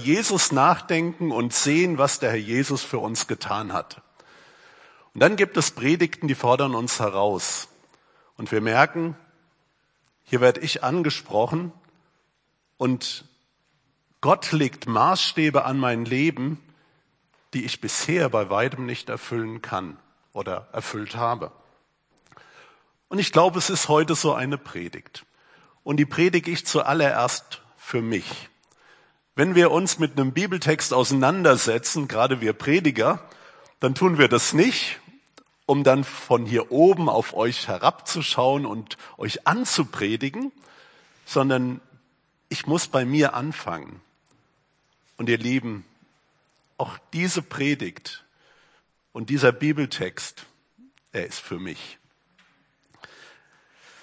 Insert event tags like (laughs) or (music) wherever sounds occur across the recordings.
Jesus nachdenken und sehen, was der Herr Jesus für uns getan hat. Und dann gibt es Predigten, die fordern uns heraus. Und wir merken, hier werde ich angesprochen und Gott legt Maßstäbe an mein Leben, die ich bisher bei weitem nicht erfüllen kann oder erfüllt habe. Und ich glaube, es ist heute so eine Predigt. Und die predige ich zuallererst für mich. Wenn wir uns mit einem Bibeltext auseinandersetzen, gerade wir Prediger, dann tun wir das nicht, um dann von hier oben auf euch herabzuschauen und euch anzupredigen, sondern ich muss bei mir anfangen. Und ihr Lieben, auch diese Predigt und dieser Bibeltext, er ist für mich.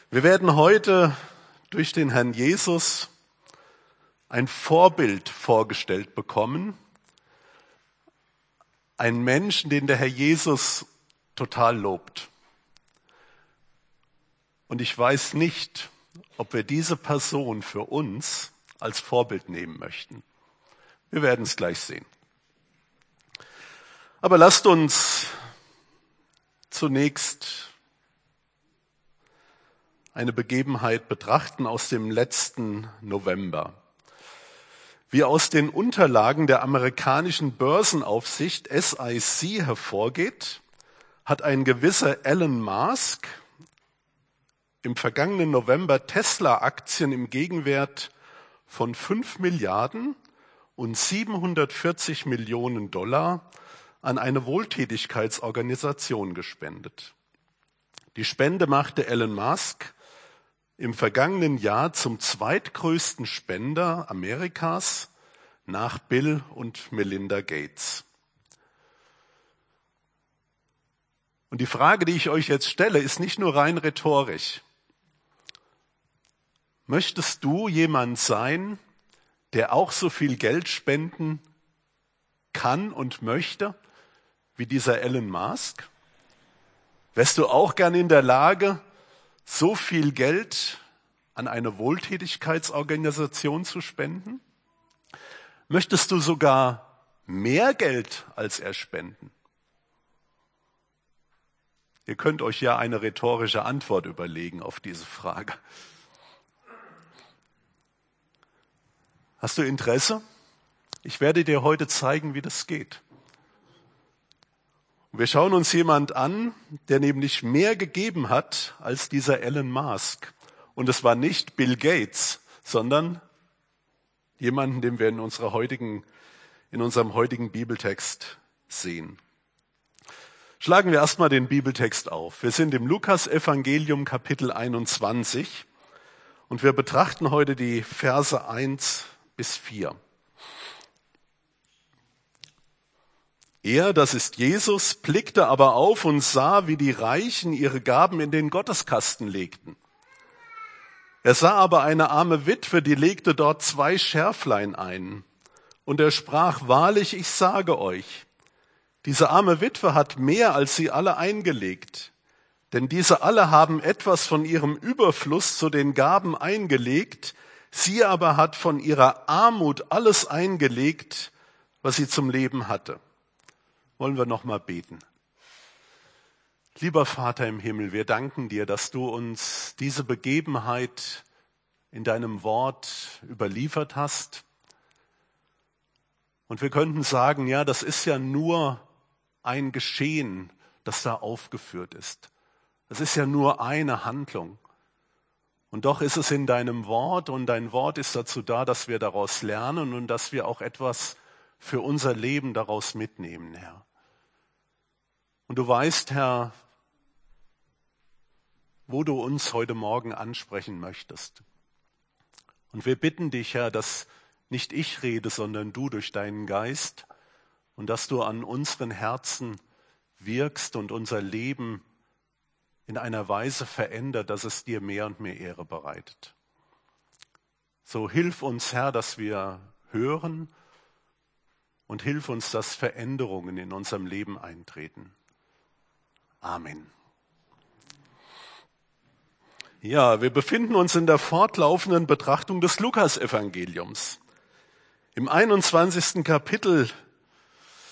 Wir werden heute durch den Herrn Jesus ein Vorbild vorgestellt bekommen. Ein Menschen, den der Herr Jesus total lobt. Und ich weiß nicht, ob wir diese Person für uns als Vorbild nehmen möchten. Wir werden es gleich sehen. Aber lasst uns zunächst eine Begebenheit betrachten aus dem letzten November. Wie aus den Unterlagen der amerikanischen Börsenaufsicht SIC hervorgeht, hat ein gewisser Elon Musk im vergangenen November Tesla-Aktien im Gegenwert von 5 Milliarden und 740 Millionen Dollar an eine Wohltätigkeitsorganisation gespendet. Die Spende machte Elon Musk im vergangenen Jahr zum zweitgrößten Spender Amerikas nach Bill und Melinda Gates. Und die Frage, die ich euch jetzt stelle, ist nicht nur rein rhetorisch. Möchtest du jemand sein, der auch so viel Geld spenden kann und möchte wie dieser Elon Musk? Wärst du auch gern in der Lage, so viel Geld an eine Wohltätigkeitsorganisation zu spenden? Möchtest du sogar mehr Geld als er spenden? Ihr könnt euch ja eine rhetorische Antwort überlegen auf diese Frage. Hast du Interesse? Ich werde dir heute zeigen, wie das geht. Wir schauen uns jemand an, der nämlich mehr gegeben hat als dieser Elon Musk. Und es war nicht Bill Gates, sondern jemanden, den wir in, unserer heutigen, in unserem heutigen Bibeltext sehen. Schlagen wir erstmal den Bibeltext auf. Wir sind im Lukas-Evangelium Kapitel 21 und wir betrachten heute die Verse 1 bis 4. Er, das ist Jesus, blickte aber auf und sah, wie die Reichen ihre Gaben in den Gotteskasten legten. Er sah aber eine arme Witwe, die legte dort zwei Schärflein ein. Und er sprach, wahrlich, ich sage euch, diese arme Witwe hat mehr als sie alle eingelegt. Denn diese alle haben etwas von ihrem Überfluss zu den Gaben eingelegt, sie aber hat von ihrer Armut alles eingelegt, was sie zum Leben hatte wollen wir noch mal beten. Lieber Vater im Himmel, wir danken dir, dass du uns diese Begebenheit in deinem Wort überliefert hast. Und wir könnten sagen, ja, das ist ja nur ein Geschehen, das da aufgeführt ist. Das ist ja nur eine Handlung. Und doch ist es in deinem Wort und dein Wort ist dazu da, dass wir daraus lernen und dass wir auch etwas für unser Leben daraus mitnehmen, Herr. Und du weißt, Herr, wo du uns heute Morgen ansprechen möchtest. Und wir bitten dich, Herr, dass nicht ich rede, sondern du durch deinen Geist und dass du an unseren Herzen wirkst und unser Leben in einer Weise verändert, dass es dir mehr und mehr Ehre bereitet. So hilf uns, Herr, dass wir hören und hilf uns, dass Veränderungen in unserem Leben eintreten. Amen. Ja, wir befinden uns in der fortlaufenden Betrachtung des Lukasevangeliums. Im 21. Kapitel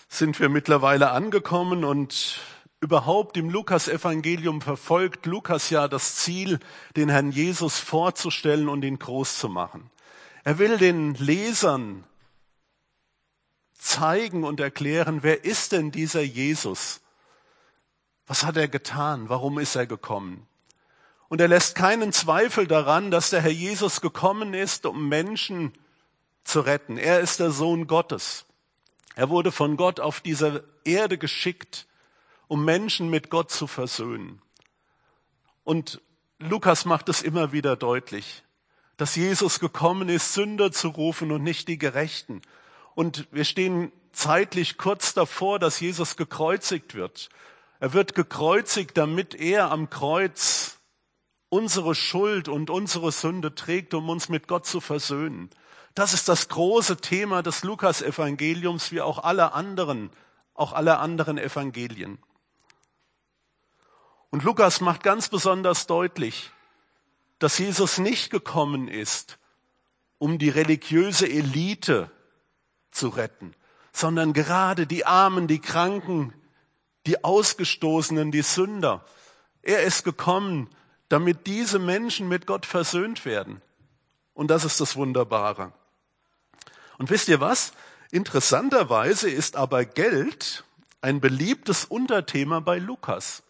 sind wir mittlerweile angekommen und überhaupt im Lukas-Evangelium verfolgt Lukas ja das Ziel, den Herrn Jesus vorzustellen und ihn groß zu machen. Er will den Lesern zeigen und erklären, wer ist denn dieser Jesus? Was hat er getan? Warum ist er gekommen? Und er lässt keinen Zweifel daran, dass der Herr Jesus gekommen ist, um Menschen zu retten. Er ist der Sohn Gottes. Er wurde von Gott auf diese Erde geschickt, um Menschen mit Gott zu versöhnen. Und Lukas macht es immer wieder deutlich, dass Jesus gekommen ist, Sünder zu rufen und nicht die Gerechten. Und wir stehen zeitlich kurz davor, dass Jesus gekreuzigt wird. Er wird gekreuzigt, damit er am Kreuz unsere Schuld und unsere Sünde trägt, um uns mit Gott zu versöhnen. Das ist das große Thema des Lukas-Evangeliums, wie auch alle anderen, auch alle anderen Evangelien. Und Lukas macht ganz besonders deutlich, dass Jesus nicht gekommen ist, um die religiöse Elite zu retten, sondern gerade die Armen, die Kranken, die Ausgestoßenen, die Sünder. Er ist gekommen, damit diese Menschen mit Gott versöhnt werden. Und das ist das Wunderbare. Und wisst ihr was? Interessanterweise ist aber Geld ein beliebtes Unterthema bei Lukas.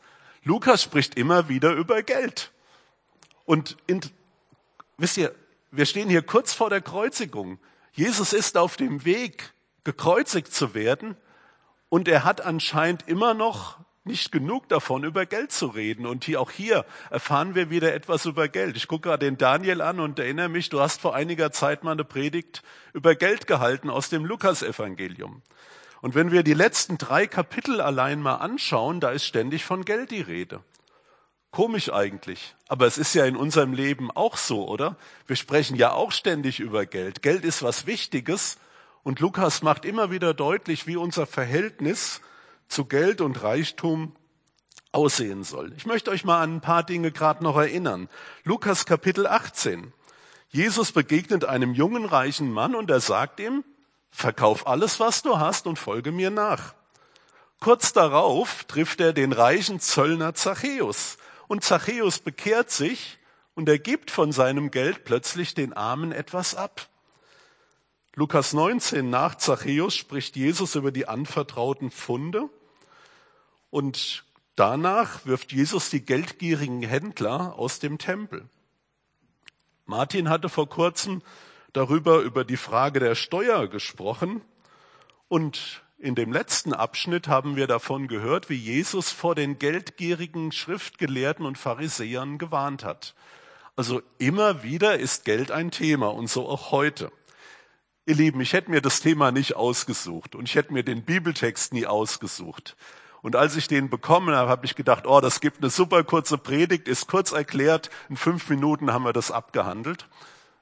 Lukas spricht immer wieder über Geld. Und in, wisst ihr, wir stehen hier kurz vor der Kreuzigung. Jesus ist auf dem Weg, gekreuzigt zu werden. Und er hat anscheinend immer noch nicht genug davon, über Geld zu reden. Und hier, auch hier erfahren wir wieder etwas über Geld. Ich gucke gerade den Daniel an und erinnere mich, du hast vor einiger Zeit mal eine Predigt über Geld gehalten aus dem Lukasevangelium. Und wenn wir die letzten drei Kapitel allein mal anschauen, da ist ständig von Geld die Rede. Komisch eigentlich. Aber es ist ja in unserem Leben auch so, oder? Wir sprechen ja auch ständig über Geld. Geld ist was Wichtiges. Und Lukas macht immer wieder deutlich, wie unser Verhältnis zu Geld und Reichtum aussehen soll. Ich möchte euch mal an ein paar Dinge gerade noch erinnern. Lukas Kapitel 18. Jesus begegnet einem jungen reichen Mann und er sagt ihm, verkauf alles, was du hast und folge mir nach. Kurz darauf trifft er den reichen Zöllner Zachäus und Zachäus bekehrt sich und er gibt von seinem Geld plötzlich den Armen etwas ab. Lukas 19 nach Zachäus spricht Jesus über die anvertrauten Funde und danach wirft Jesus die geldgierigen Händler aus dem Tempel. Martin hatte vor kurzem darüber über die Frage der Steuer gesprochen und in dem letzten Abschnitt haben wir davon gehört, wie Jesus vor den geldgierigen Schriftgelehrten und Pharisäern gewarnt hat. Also immer wieder ist Geld ein Thema und so auch heute. Ihr Lieben, ich hätte mir das Thema nicht ausgesucht und ich hätte mir den Bibeltext nie ausgesucht. Und als ich den bekommen habe, habe ich gedacht, oh, das gibt eine super kurze Predigt, ist kurz erklärt, in fünf Minuten haben wir das abgehandelt.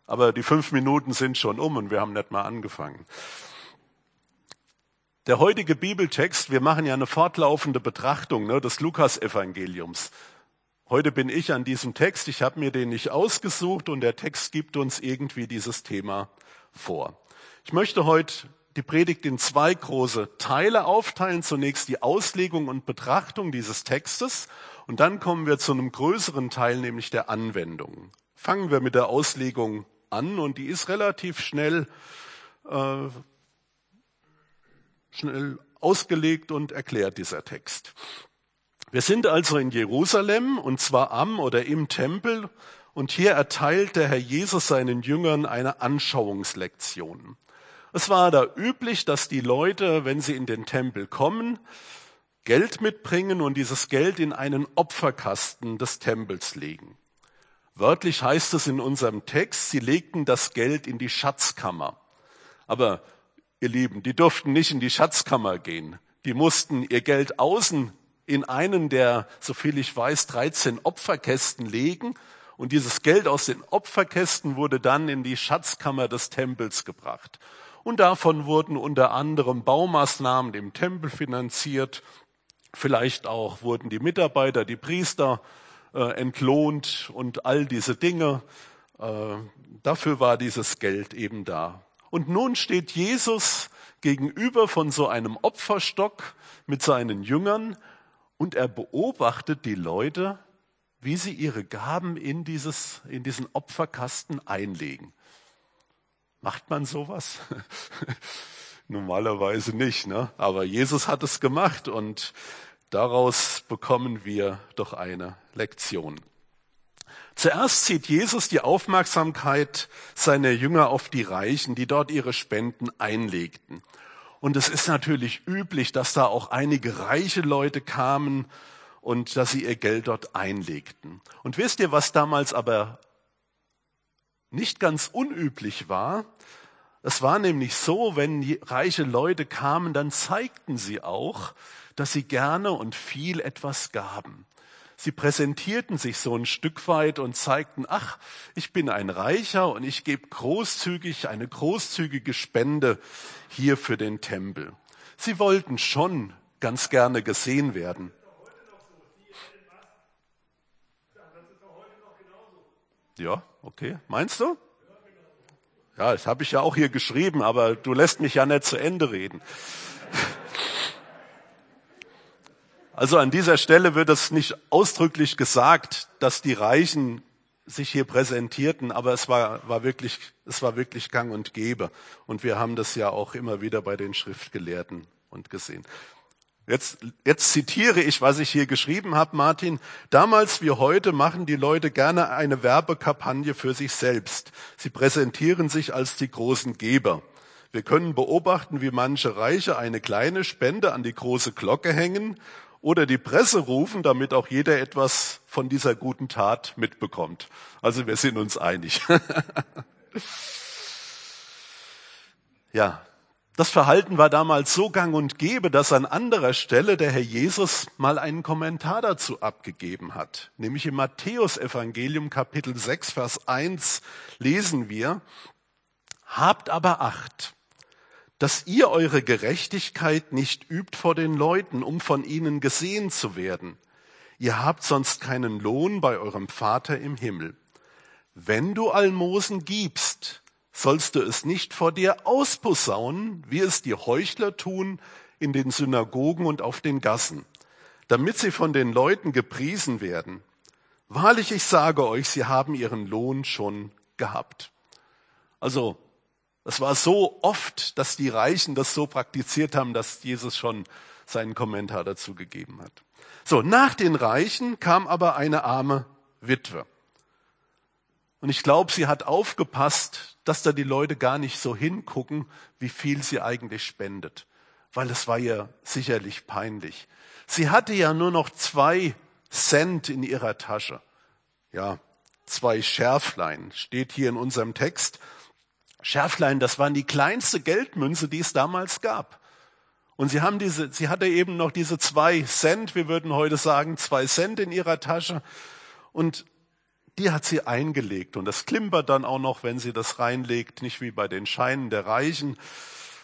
Aber die fünf Minuten sind schon um und wir haben nicht mal angefangen. Der heutige Bibeltext, wir machen ja eine fortlaufende Betrachtung ne, des Lukas-Evangeliums. Heute bin ich an diesem Text, ich habe mir den nicht ausgesucht und der Text gibt uns irgendwie dieses Thema vor. Ich möchte heute die Predigt in zwei große Teile aufteilen. Zunächst die Auslegung und Betrachtung dieses Textes und dann kommen wir zu einem größeren Teil, nämlich der Anwendung. Fangen wir mit der Auslegung an und die ist relativ schnell, äh, schnell ausgelegt und erklärt, dieser Text. Wir sind also in Jerusalem und zwar am oder im Tempel und hier erteilt der Herr Jesus seinen Jüngern eine Anschauungslektion. Es war da üblich, dass die Leute, wenn sie in den Tempel kommen, Geld mitbringen und dieses Geld in einen Opferkasten des Tempels legen. Wörtlich heißt es in unserem Text, sie legten das Geld in die Schatzkammer. Aber ihr Lieben, die durften nicht in die Schatzkammer gehen. Die mussten ihr Geld außen in einen der, soviel ich weiß, 13 Opferkästen legen. Und dieses Geld aus den Opferkästen wurde dann in die Schatzkammer des Tempels gebracht. Und davon wurden unter anderem Baumaßnahmen im Tempel finanziert. Vielleicht auch wurden die Mitarbeiter, die Priester äh, entlohnt und all diese Dinge. Äh, dafür war dieses Geld eben da. Und nun steht Jesus gegenüber von so einem Opferstock mit seinen Jüngern und er beobachtet die Leute, wie sie ihre Gaben in, dieses, in diesen Opferkasten einlegen. Macht man sowas? (laughs) Normalerweise nicht, ne? aber Jesus hat es gemacht und daraus bekommen wir doch eine Lektion. Zuerst zieht Jesus die Aufmerksamkeit seiner Jünger auf die Reichen, die dort ihre Spenden einlegten. Und es ist natürlich üblich, dass da auch einige reiche Leute kamen und dass sie ihr Geld dort einlegten. Und wisst ihr, was damals aber nicht ganz unüblich war? Es war nämlich so, wenn reiche Leute kamen, dann zeigten sie auch, dass sie gerne und viel etwas gaben. Sie präsentierten sich so ein Stück weit und zeigten, ach, ich bin ein Reicher und ich gebe großzügig eine großzügige Spende hier für den Tempel. Sie wollten schon ganz gerne gesehen werden. Ja, okay. Meinst du? Ja, das habe ich ja auch hier geschrieben, aber du lässt mich ja nicht zu Ende reden. Also an dieser Stelle wird es nicht ausdrücklich gesagt, dass die Reichen sich hier präsentierten, aber es war, war wirklich, es war wirklich gang und gäbe. Und wir haben das ja auch immer wieder bei den Schriftgelehrten und gesehen. Jetzt, jetzt zitiere ich, was ich hier geschrieben habe, Martin. Damals wie heute machen die Leute gerne eine Werbekampagne für sich selbst. Sie präsentieren sich als die großen Geber. Wir können beobachten, wie manche Reiche eine kleine Spende an die große Glocke hängen oder die Presse rufen, damit auch jeder etwas von dieser guten Tat mitbekommt. Also wir sind uns einig. (laughs) ja, das Verhalten war damals so gang und gäbe, dass an anderer Stelle der Herr Jesus mal einen Kommentar dazu abgegeben hat. Nämlich im Matthäusevangelium Kapitel 6, Vers 1 lesen wir, Habt aber Acht, dass ihr eure Gerechtigkeit nicht übt vor den Leuten, um von ihnen gesehen zu werden. Ihr habt sonst keinen Lohn bei eurem Vater im Himmel. Wenn du Almosen gibst, sollst du es nicht vor dir ausposaunen, wie es die Heuchler tun in den Synagogen und auf den Gassen, damit sie von den Leuten gepriesen werden. Wahrlich, ich sage euch, sie haben ihren Lohn schon gehabt. Also das war so oft, dass die Reichen das so praktiziert haben, dass Jesus schon seinen Kommentar dazu gegeben hat. So, nach den Reichen kam aber eine arme Witwe. Und ich glaube, sie hat aufgepasst, dass da die Leute gar nicht so hingucken, wie viel sie eigentlich spendet. Weil es war ihr sicherlich peinlich. Sie hatte ja nur noch zwei Cent in ihrer Tasche. Ja, zwei Schärflein steht hier in unserem Text. Schärflein, das waren die kleinste Geldmünze, die es damals gab. Und sie haben diese, sie hatte eben noch diese zwei Cent, wir würden heute sagen zwei Cent in ihrer Tasche. Und die hat sie eingelegt. Und das klimpert dann auch noch, wenn sie das reinlegt, nicht wie bei den Scheinen der Reichen.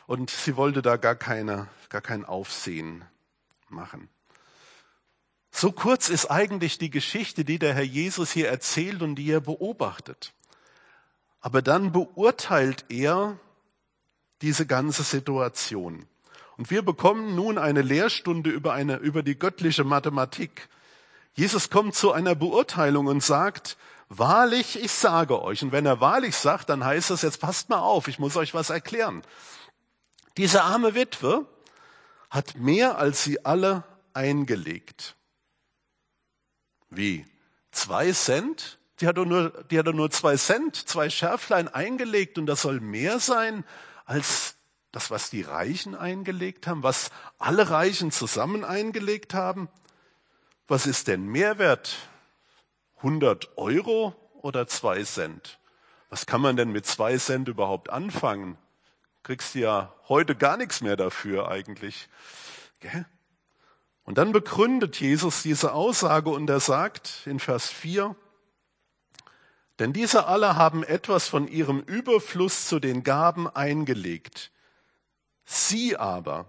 Und sie wollte da gar keine, gar kein Aufsehen machen. So kurz ist eigentlich die Geschichte, die der Herr Jesus hier erzählt und die er beobachtet. Aber dann beurteilt er diese ganze Situation. Und wir bekommen nun eine Lehrstunde über, eine, über die göttliche Mathematik. Jesus kommt zu einer Beurteilung und sagt, wahrlich, ich sage euch. Und wenn er wahrlich sagt, dann heißt das, jetzt passt mal auf, ich muss euch was erklären. Diese arme Witwe hat mehr als sie alle eingelegt. Wie? Zwei Cent? Die hat doch nur, die hat doch nur zwei Cent, zwei Schärflein eingelegt und das soll mehr sein als das, was die Reichen eingelegt haben, was alle Reichen zusammen eingelegt haben. Was ist denn Mehrwert? 100 Euro oder zwei Cent? Was kann man denn mit zwei Cent überhaupt anfangen? Kriegst du ja heute gar nichts mehr dafür eigentlich. Und dann begründet Jesus diese Aussage und er sagt in Vers 4, denn diese alle haben etwas von ihrem Überfluss zu den Gaben eingelegt. Sie aber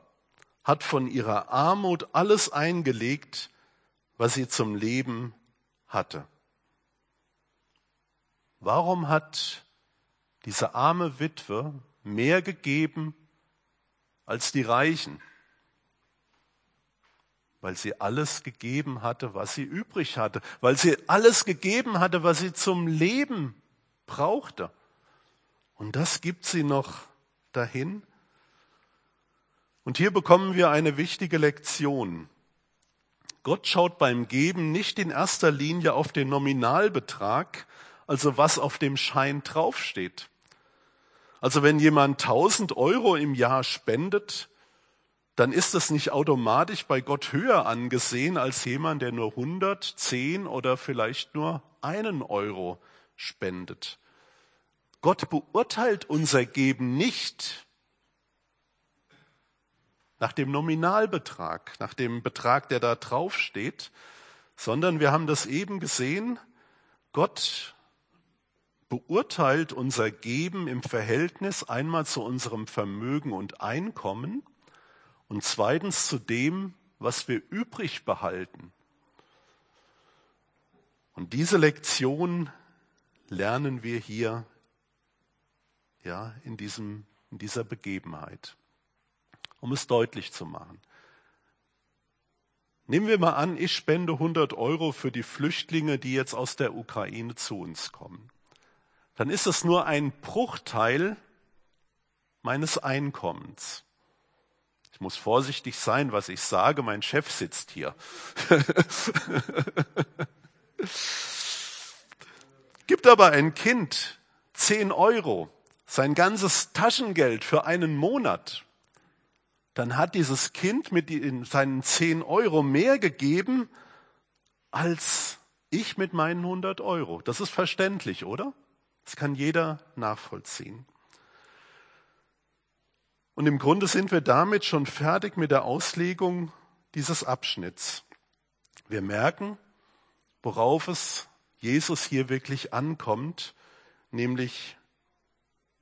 hat von ihrer Armut alles eingelegt, was sie zum Leben hatte. Warum hat diese arme Witwe mehr gegeben als die Reichen, weil sie alles gegeben hatte, was sie übrig hatte, weil sie alles gegeben hatte, was sie zum Leben brauchte. Und das gibt sie noch dahin. Und hier bekommen wir eine wichtige Lektion. Gott schaut beim Geben nicht in erster Linie auf den Nominalbetrag, also was auf dem Schein draufsteht. Also wenn jemand 1000 Euro im Jahr spendet, dann ist das nicht automatisch bei Gott höher angesehen als jemand, der nur 100, 10 oder vielleicht nur einen Euro spendet. Gott beurteilt unser Geben nicht nach dem Nominalbetrag, nach dem Betrag, der da draufsteht, sondern wir haben das eben gesehen, Gott beurteilt unser Geben im Verhältnis einmal zu unserem Vermögen und Einkommen und zweitens zu dem, was wir übrig behalten. Und diese Lektion lernen wir hier ja, in, diesem, in dieser Begebenheit, um es deutlich zu machen. Nehmen wir mal an, ich spende 100 Euro für die Flüchtlinge, die jetzt aus der Ukraine zu uns kommen. Dann ist es nur ein Bruchteil meines Einkommens. Ich muss vorsichtig sein, was ich sage. Mein Chef sitzt hier. (laughs) Gibt aber ein Kind 10 Euro, sein ganzes Taschengeld für einen Monat, dann hat dieses Kind mit seinen 10 Euro mehr gegeben als ich mit meinen 100 Euro. Das ist verständlich, oder? Das kann jeder nachvollziehen. Und im Grunde sind wir damit schon fertig mit der Auslegung dieses Abschnitts. Wir merken, worauf es Jesus hier wirklich ankommt, nämlich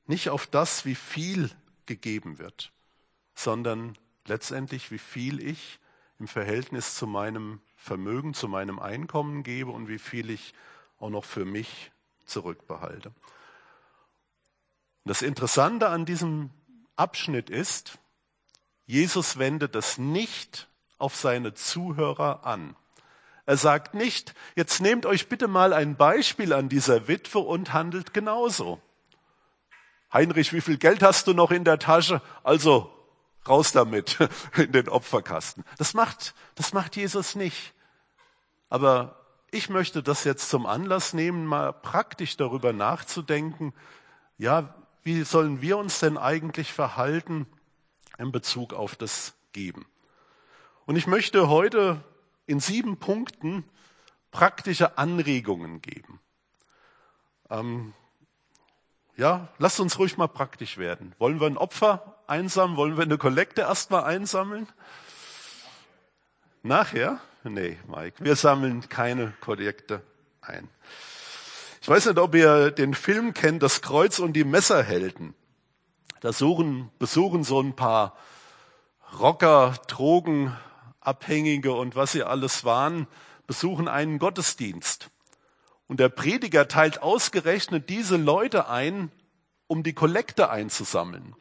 nicht auf das, wie viel gegeben wird, sondern letztendlich, wie viel ich im Verhältnis zu meinem Vermögen, zu meinem Einkommen gebe und wie viel ich auch noch für mich zurückbehalte. das Interessante an diesem Abschnitt ist, Jesus wendet es nicht auf seine Zuhörer an. Er sagt nicht, jetzt nehmt euch bitte mal ein Beispiel an dieser Witwe und handelt genauso. Heinrich, wie viel Geld hast du noch in der Tasche? Also raus damit (laughs) in den Opferkasten. Das macht, das macht Jesus nicht. Aber ich möchte das jetzt zum Anlass nehmen, mal praktisch darüber nachzudenken, ja, wie sollen wir uns denn eigentlich verhalten in Bezug auf das Geben? Und ich möchte heute in sieben Punkten praktische Anregungen geben. Ähm, ja, lasst uns ruhig mal praktisch werden. Wollen wir ein Opfer einsammeln? Wollen wir eine Kollekte erstmal einsammeln? Nachher? Nee, Mike, wir sammeln keine Kollekte ein. Ich weiß nicht, ob ihr den Film kennt, Das Kreuz und die Messerhelden. Da suchen, besuchen so ein paar Rocker, Drogenabhängige und was sie alles waren, besuchen einen Gottesdienst. Und der Prediger teilt ausgerechnet diese Leute ein, um die Kollekte einzusammeln.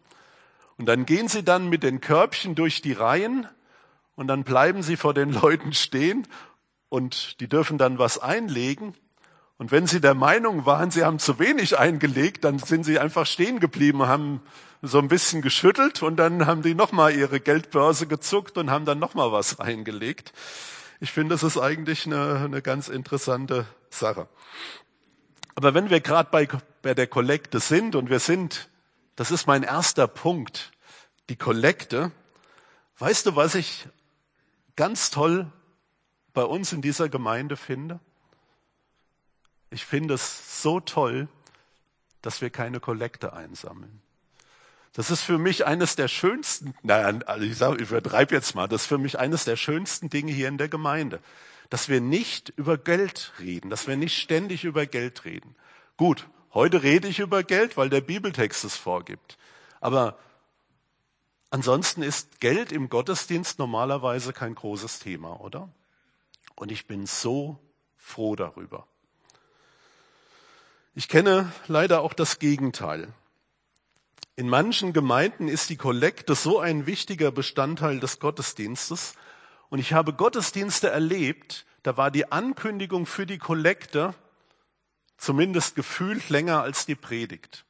Und dann gehen sie dann mit den Körbchen durch die Reihen und dann bleiben sie vor den (laughs) Leuten stehen und die dürfen dann was einlegen. Und wenn sie der Meinung waren, sie haben zu wenig eingelegt, dann sind sie einfach stehen geblieben, haben so ein bisschen geschüttelt und dann haben die nochmal ihre Geldbörse gezuckt und haben dann nochmal was (laughs) reingelegt. Ich finde, das ist eigentlich eine, eine ganz interessante Sache. Aber wenn wir gerade bei, bei der Kollekte sind und wir sind, das ist mein erster Punkt, die Kollekte. Weißt du, was ich ganz toll bei uns in dieser Gemeinde finde? Ich finde es so toll, dass wir keine Kollekte einsammeln. Das ist für mich eines der schönsten, naja, also ich, sag, ich übertreibe jetzt mal, das ist für mich eines der schönsten Dinge hier in der Gemeinde dass wir nicht über Geld reden, dass wir nicht ständig über Geld reden. Gut, heute rede ich über Geld, weil der Bibeltext es vorgibt. Aber ansonsten ist Geld im Gottesdienst normalerweise kein großes Thema, oder? Und ich bin so froh darüber. Ich kenne leider auch das Gegenteil. In manchen Gemeinden ist die Kollekte so ein wichtiger Bestandteil des Gottesdienstes. Und ich habe Gottesdienste erlebt, da war die Ankündigung für die Kollekte zumindest gefühlt länger als die Predigt.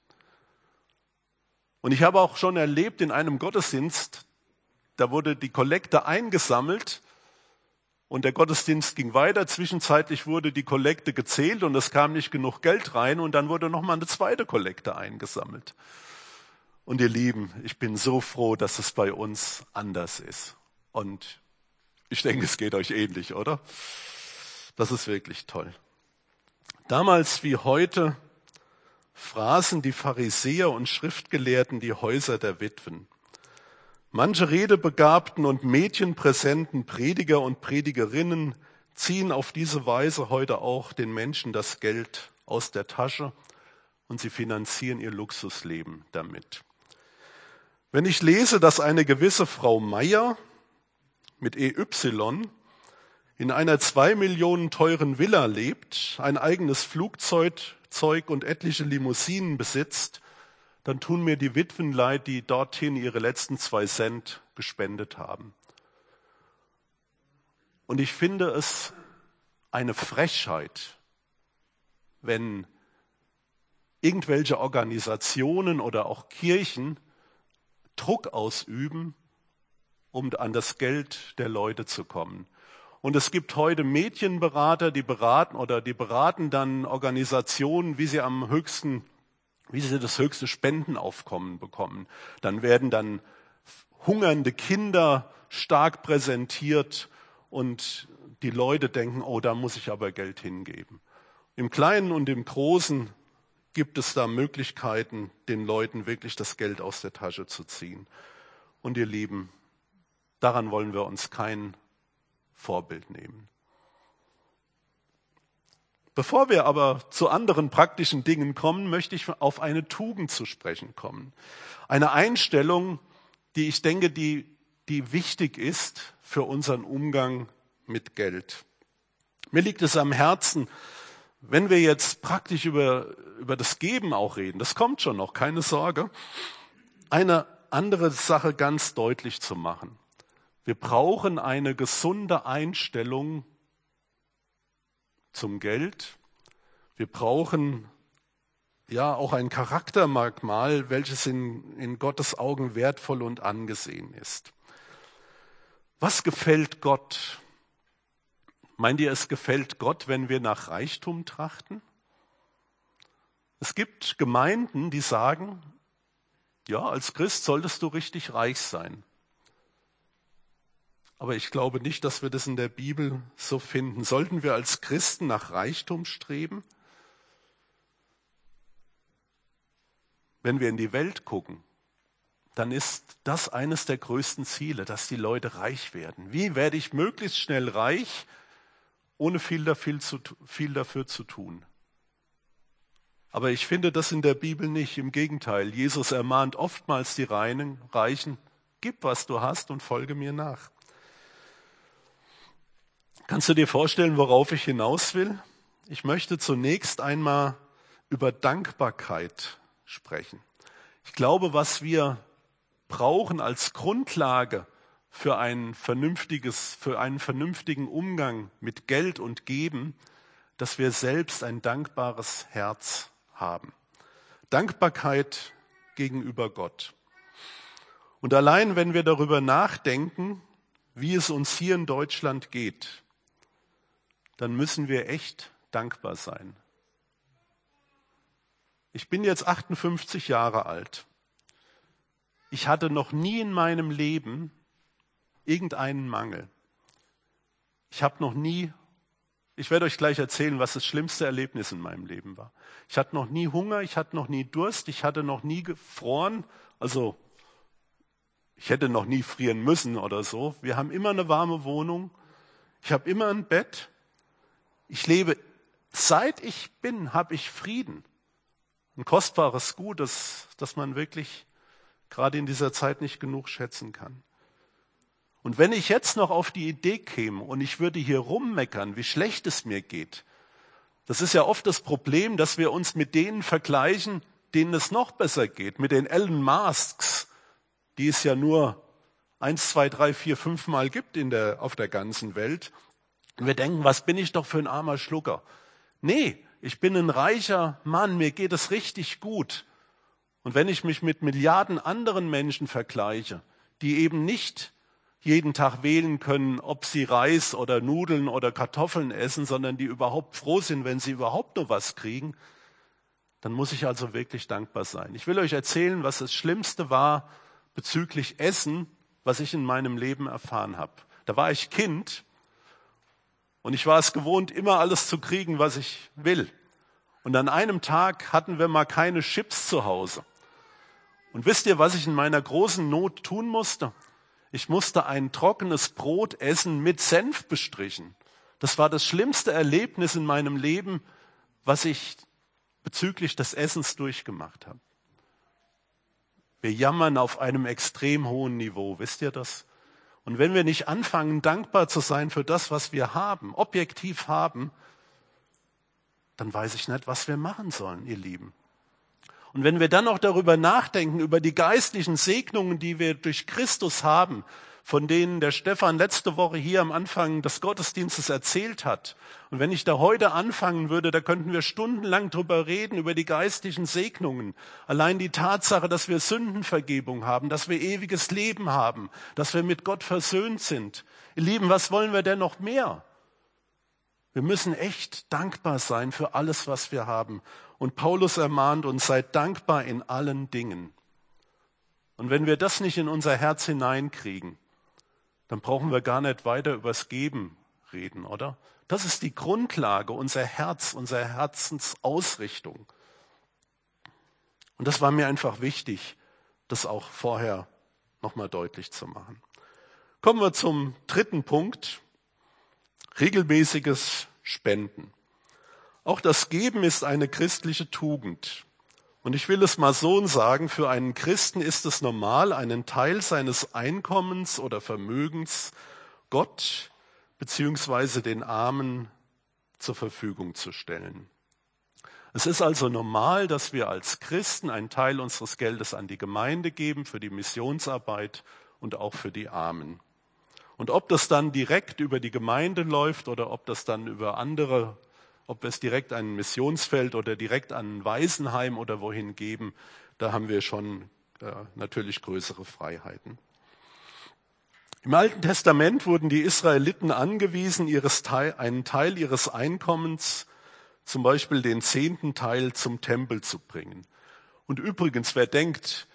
Und ich habe auch schon erlebt in einem Gottesdienst, da wurde die Kollekte eingesammelt und der Gottesdienst ging weiter. Zwischenzeitlich wurde die Kollekte gezählt und es kam nicht genug Geld rein und dann wurde nochmal eine zweite Kollekte eingesammelt. Und ihr Lieben, ich bin so froh, dass es bei uns anders ist. Und ich denke, es geht euch ähnlich, oder? Das ist wirklich toll. Damals wie heute fraßen die Pharisäer und Schriftgelehrten die Häuser der Witwen. Manche redebegabten und medienpräsenten Prediger und Predigerinnen ziehen auf diese Weise heute auch den Menschen das Geld aus der Tasche und sie finanzieren ihr Luxusleben damit. Wenn ich lese, dass eine gewisse Frau Meier mit EY in einer zwei Millionen teuren Villa lebt, ein eigenes Flugzeug und etliche Limousinen besitzt, dann tun mir die Witwen leid, die dorthin ihre letzten zwei Cent gespendet haben. Und ich finde es eine Frechheit, wenn irgendwelche Organisationen oder auch Kirchen Druck ausüben, um an das Geld der Leute zu kommen. Und es gibt heute Medienberater, die beraten oder die beraten dann Organisationen, wie sie am höchsten, wie sie das höchste Spendenaufkommen bekommen. Dann werden dann hungernde Kinder stark präsentiert und die Leute denken, oh, da muss ich aber Geld hingeben. Im Kleinen und im Großen gibt es da Möglichkeiten, den Leuten wirklich das Geld aus der Tasche zu ziehen. Und ihr Lieben, daran wollen wir uns kein Vorbild nehmen. Bevor wir aber zu anderen praktischen Dingen kommen, möchte ich auf eine Tugend zu sprechen kommen. Eine Einstellung, die ich denke, die, die wichtig ist für unseren Umgang mit Geld. Mir liegt es am Herzen, wenn wir jetzt praktisch über, über das Geben auch reden, das kommt schon noch, keine Sorge, eine andere Sache ganz deutlich zu machen. Wir brauchen eine gesunde Einstellung zum Geld. Wir brauchen ja auch ein Charaktermerkmal, welches in, in Gottes Augen wertvoll und angesehen ist. Was gefällt Gott? Meint ihr, es gefällt Gott, wenn wir nach Reichtum trachten? Es gibt Gemeinden, die sagen, ja, als Christ solltest du richtig reich sein. Aber ich glaube nicht, dass wir das in der Bibel so finden. Sollten wir als Christen nach Reichtum streben? Wenn wir in die Welt gucken, dann ist das eines der größten Ziele, dass die Leute reich werden. Wie werde ich möglichst schnell reich? ohne viel dafür, zu, viel dafür zu tun. Aber ich finde das in der Bibel nicht. Im Gegenteil, Jesus ermahnt oftmals die Reinen, Reichen, gib, was du hast und folge mir nach. Kannst du dir vorstellen, worauf ich hinaus will? Ich möchte zunächst einmal über Dankbarkeit sprechen. Ich glaube, was wir brauchen als Grundlage für ein vernünftiges, für einen vernünftigen Umgang mit Geld und Geben, dass wir selbst ein dankbares Herz haben. Dankbarkeit gegenüber Gott. Und allein wenn wir darüber nachdenken, wie es uns hier in Deutschland geht, dann müssen wir echt dankbar sein. Ich bin jetzt 58 Jahre alt. Ich hatte noch nie in meinem Leben irgendeinen Mangel. Ich habe noch nie, ich werde euch gleich erzählen, was das schlimmste Erlebnis in meinem Leben war. Ich hatte noch nie Hunger, ich hatte noch nie Durst, ich hatte noch nie gefroren, also ich hätte noch nie frieren müssen oder so. Wir haben immer eine warme Wohnung, ich habe immer ein Bett, ich lebe, seit ich bin, habe ich Frieden. Ein kostbares Gut, das, das man wirklich gerade in dieser Zeit nicht genug schätzen kann. Und wenn ich jetzt noch auf die Idee käme und ich würde hier rummeckern, wie schlecht es mir geht, das ist ja oft das Problem, dass wir uns mit denen vergleichen, denen es noch besser geht, mit den Elon Masks, die es ja nur eins, zwei, drei, vier, fünf Mal gibt in der, auf der ganzen Welt. Und wir denken, was bin ich doch für ein armer Schlucker? Nee, ich bin ein reicher Mann, mir geht es richtig gut. Und wenn ich mich mit Milliarden anderen Menschen vergleiche, die eben nicht jeden Tag wählen können, ob sie Reis oder Nudeln oder Kartoffeln essen, sondern die überhaupt froh sind, wenn sie überhaupt nur was kriegen, dann muss ich also wirklich dankbar sein. Ich will euch erzählen, was das Schlimmste war bezüglich Essen, was ich in meinem Leben erfahren habe. Da war ich Kind und ich war es gewohnt, immer alles zu kriegen, was ich will. Und an einem Tag hatten wir mal keine Chips zu Hause. Und wisst ihr, was ich in meiner großen Not tun musste? Ich musste ein trockenes Brot essen mit Senf bestrichen. Das war das schlimmste Erlebnis in meinem Leben, was ich bezüglich des Essens durchgemacht habe. Wir jammern auf einem extrem hohen Niveau, wisst ihr das? Und wenn wir nicht anfangen, dankbar zu sein für das, was wir haben, objektiv haben, dann weiß ich nicht, was wir machen sollen, ihr Lieben. Und wenn wir dann noch darüber nachdenken, über die geistlichen Segnungen, die wir durch Christus haben, von denen der Stefan letzte Woche hier am Anfang des Gottesdienstes erzählt hat. Und wenn ich da heute anfangen würde, da könnten wir stundenlang drüber reden, über die geistlichen Segnungen. Allein die Tatsache, dass wir Sündenvergebung haben, dass wir ewiges Leben haben, dass wir mit Gott versöhnt sind. Ihr Lieben, was wollen wir denn noch mehr? Wir müssen echt dankbar sein für alles, was wir haben. Und Paulus ermahnt uns, seid dankbar in allen Dingen. Und wenn wir das nicht in unser Herz hineinkriegen, dann brauchen wir gar nicht weiter übers Geben reden, oder? Das ist die Grundlage, unser Herz, unsere Herzensausrichtung. Und das war mir einfach wichtig, das auch vorher nochmal deutlich zu machen. Kommen wir zum dritten Punkt. Regelmäßiges Spenden. Auch das Geben ist eine christliche Tugend. Und ich will es mal so sagen, für einen Christen ist es normal, einen Teil seines Einkommens oder Vermögens Gott beziehungsweise den Armen zur Verfügung zu stellen. Es ist also normal, dass wir als Christen einen Teil unseres Geldes an die Gemeinde geben für die Missionsarbeit und auch für die Armen. Und ob das dann direkt über die Gemeinde läuft oder ob das dann über andere ob wir es direkt an ein Missionsfeld oder direkt an ein Waisenheim oder wohin geben, da haben wir schon äh, natürlich größere Freiheiten. Im Alten Testament wurden die Israeliten angewiesen, Teil, einen Teil ihres Einkommens, zum Beispiel den zehnten Teil, zum Tempel zu bringen. Und übrigens, wer denkt,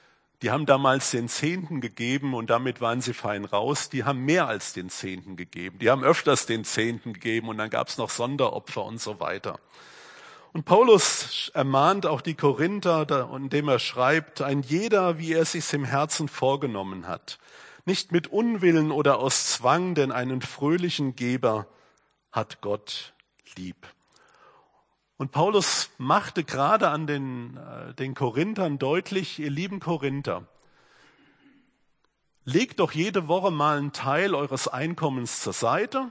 die haben damals den Zehnten gegeben und damit waren sie fein raus. Die haben mehr als den Zehnten gegeben. Die haben öfters den Zehnten gegeben und dann gab es noch Sonderopfer und so weiter. Und Paulus ermahnt auch die Korinther, indem er schreibt, ein jeder, wie er sich's im Herzen vorgenommen hat. Nicht mit Unwillen oder aus Zwang, denn einen fröhlichen Geber hat Gott lieb. Und Paulus machte gerade an den, äh, den Korinthern deutlich, ihr lieben Korinther, legt doch jede Woche mal einen Teil eures Einkommens zur Seite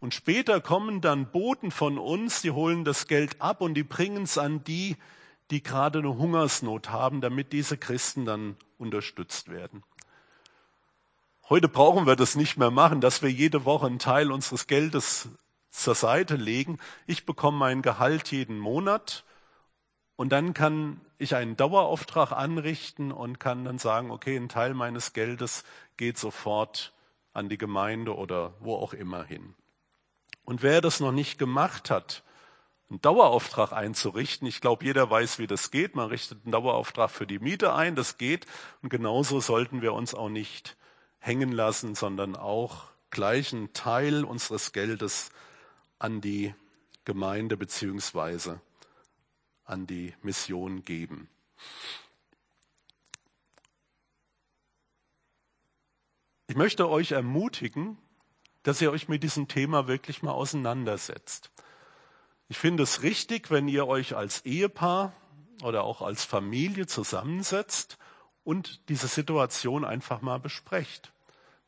und später kommen dann Boten von uns, die holen das Geld ab und die bringen es an die, die gerade eine Hungersnot haben, damit diese Christen dann unterstützt werden. Heute brauchen wir das nicht mehr machen, dass wir jede Woche einen Teil unseres Geldes zur Seite legen. Ich bekomme mein Gehalt jeden Monat und dann kann ich einen Dauerauftrag anrichten und kann dann sagen, okay, ein Teil meines Geldes geht sofort an die Gemeinde oder wo auch immer hin. Und wer das noch nicht gemacht hat, einen Dauerauftrag einzurichten, ich glaube, jeder weiß, wie das geht. Man richtet einen Dauerauftrag für die Miete ein, das geht. Und genauso sollten wir uns auch nicht hängen lassen, sondern auch gleichen Teil unseres Geldes an die Gemeinde beziehungsweise an die Mission geben. Ich möchte euch ermutigen, dass ihr euch mit diesem Thema wirklich mal auseinandersetzt. Ich finde es richtig, wenn ihr euch als Ehepaar oder auch als Familie zusammensetzt und diese Situation einfach mal besprecht.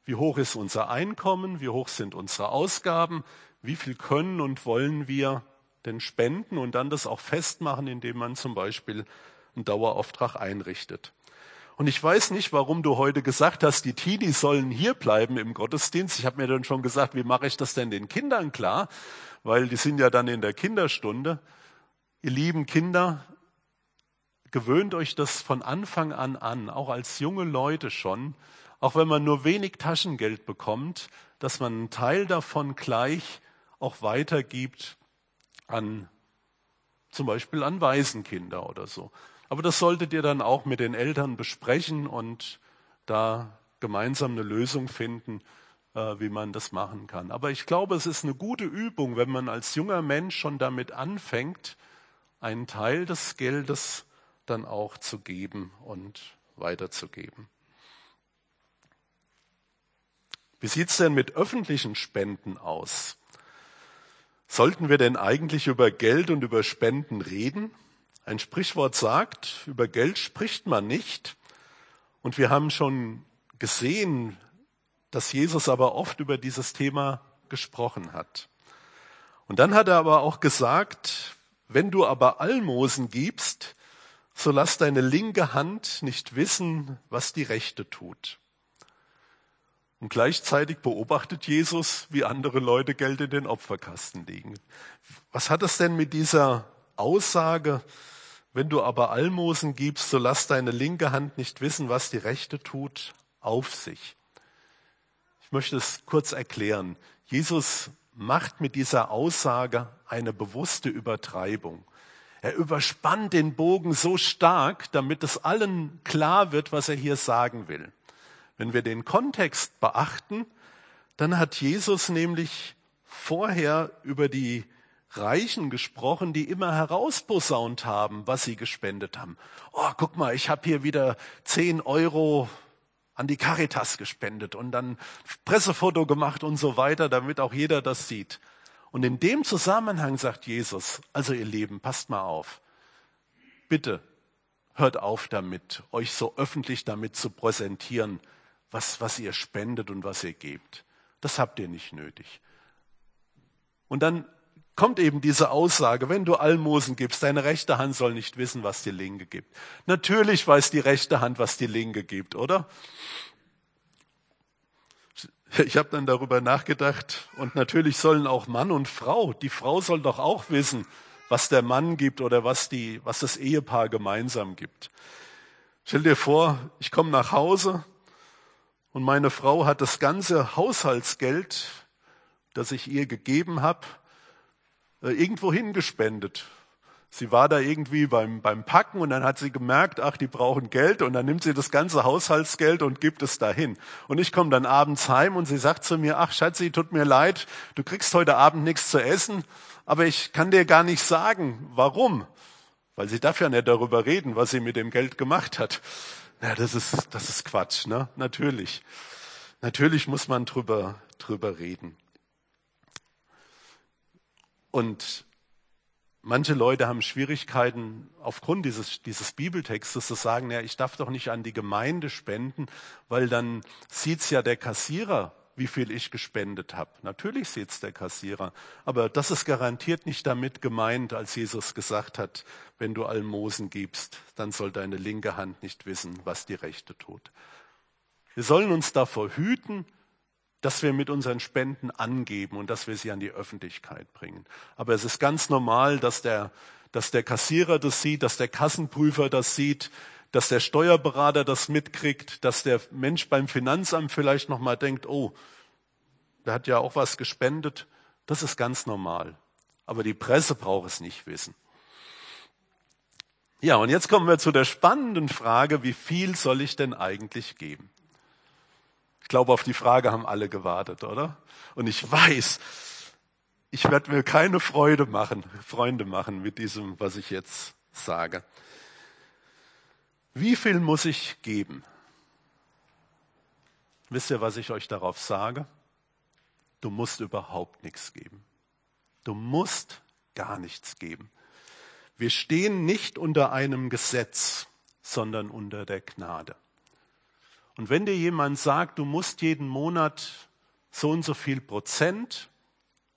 Wie hoch ist unser Einkommen? Wie hoch sind unsere Ausgaben? Wie viel können und wollen wir denn spenden und dann das auch festmachen, indem man zum Beispiel einen Dauerauftrag einrichtet. Und ich weiß nicht, warum du heute gesagt hast, die Teenies sollen hier bleiben im Gottesdienst. Ich habe mir dann schon gesagt, wie mache ich das denn den Kindern klar? Weil die sind ja dann in der Kinderstunde. Ihr lieben Kinder, gewöhnt euch das von Anfang an an, auch als junge Leute schon, auch wenn man nur wenig Taschengeld bekommt, dass man einen Teil davon gleich auch weitergibt an zum Beispiel an Waisenkinder oder so. Aber das solltet ihr dann auch mit den Eltern besprechen und da gemeinsam eine Lösung finden, äh, wie man das machen kann. Aber ich glaube, es ist eine gute Übung, wenn man als junger Mensch schon damit anfängt, einen Teil des Geldes dann auch zu geben und weiterzugeben. Wie sieht's denn mit öffentlichen Spenden aus? Sollten wir denn eigentlich über Geld und über Spenden reden? Ein Sprichwort sagt, über Geld spricht man nicht. Und wir haben schon gesehen, dass Jesus aber oft über dieses Thema gesprochen hat. Und dann hat er aber auch gesagt, wenn du aber Almosen gibst, so lass deine linke Hand nicht wissen, was die rechte tut. Und gleichzeitig beobachtet Jesus, wie andere Leute Geld in den Opferkasten legen. Was hat es denn mit dieser Aussage, wenn du aber Almosen gibst, so lass deine linke Hand nicht wissen, was die rechte tut, auf sich? Ich möchte es kurz erklären. Jesus macht mit dieser Aussage eine bewusste Übertreibung. Er überspannt den Bogen so stark, damit es allen klar wird, was er hier sagen will. Wenn wir den Kontext beachten, dann hat Jesus nämlich vorher über die Reichen gesprochen, die immer herausposaunt haben, was sie gespendet haben. Oh, guck mal, ich habe hier wieder zehn Euro an die Caritas gespendet und dann Pressefoto gemacht und so weiter, damit auch jeder das sieht. Und in dem Zusammenhang sagt Jesus, also ihr Lieben, passt mal auf. Bitte hört auf damit, euch so öffentlich damit zu präsentieren, was, was ihr spendet und was ihr gebt. Das habt ihr nicht nötig. Und dann kommt eben diese Aussage, wenn du Almosen gibst, deine rechte Hand soll nicht wissen, was die linke gibt. Natürlich weiß die rechte Hand, was die linke gibt, oder? Ich habe dann darüber nachgedacht und natürlich sollen auch Mann und Frau, die Frau soll doch auch wissen, was der Mann gibt oder was, die, was das Ehepaar gemeinsam gibt. Stell dir vor, ich komme nach Hause, und meine Frau hat das ganze Haushaltsgeld, das ich ihr gegeben habe, äh, irgendwo hingespendet. Sie war da irgendwie beim, beim Packen und dann hat sie gemerkt, ach, die brauchen Geld und dann nimmt sie das ganze Haushaltsgeld und gibt es dahin. Und ich komme dann abends heim und sie sagt zu mir, ach Schatzi, tut mir leid, du kriegst heute Abend nichts zu essen, aber ich kann dir gar nicht sagen, warum. Weil sie darf ja nicht darüber reden, was sie mit dem Geld gemacht hat. Ja, das ist, das ist Quatsch, ne? Natürlich. Natürlich muss man drüber, drüber reden. Und manche Leute haben Schwierigkeiten, aufgrund dieses, dieses Bibeltextes zu sagen, ja, ich darf doch nicht an die Gemeinde spenden, weil dann sieht's ja der Kassierer wie viel ich gespendet habe. Natürlich sieht es der Kassierer, aber das ist garantiert nicht damit gemeint, als Jesus gesagt hat, wenn du Almosen gibst, dann soll deine linke Hand nicht wissen, was die rechte tut. Wir sollen uns davor hüten, dass wir mit unseren Spenden angeben und dass wir sie an die Öffentlichkeit bringen. Aber es ist ganz normal, dass der, dass der Kassierer das sieht, dass der Kassenprüfer das sieht, dass der Steuerberater das mitkriegt, dass der Mensch beim Finanzamt vielleicht noch mal denkt, oh, der hat ja auch was gespendet. Das ist ganz normal. Aber die Presse braucht es nicht wissen. Ja, und jetzt kommen wir zu der spannenden Frage, wie viel soll ich denn eigentlich geben? Ich glaube, auf die Frage haben alle gewartet, oder? Und ich weiß, ich werde mir keine Freude machen, Freunde machen mit diesem, was ich jetzt sage. Wie viel muss ich geben? Wisst ihr, was ich euch darauf sage? Du musst überhaupt nichts geben. Du musst gar nichts geben. Wir stehen nicht unter einem Gesetz, sondern unter der Gnade. Und wenn dir jemand sagt, du musst jeden Monat so und so viel Prozent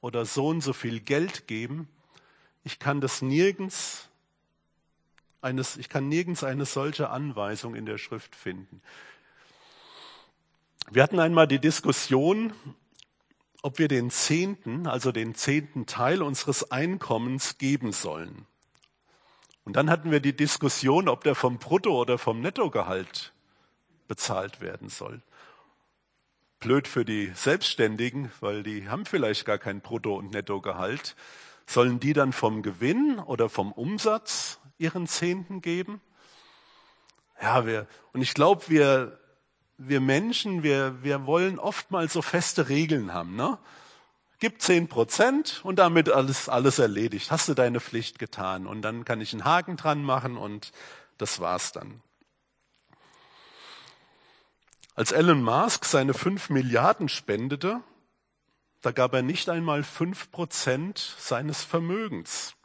oder so und so viel Geld geben, ich kann das nirgends eines, ich kann nirgends eine solche Anweisung in der Schrift finden. Wir hatten einmal die Diskussion, ob wir den Zehnten, also den zehnten Teil unseres Einkommens geben sollen. Und dann hatten wir die Diskussion, ob der vom Brutto- oder vom Nettogehalt bezahlt werden soll. Blöd für die Selbstständigen, weil die haben vielleicht gar kein Brutto- und Nettogehalt. Sollen die dann vom Gewinn oder vom Umsatz ihren Zehnten geben? Ja, wir, und ich glaube, wir, wir Menschen, wir, wir wollen oftmals so feste Regeln haben. Ne? Gib zehn Prozent und damit alles, alles erledigt. Hast du deine Pflicht getan? Und dann kann ich einen Haken dran machen und das war's dann. Als Elon Musk seine fünf Milliarden spendete, da gab er nicht einmal fünf Prozent seines Vermögens.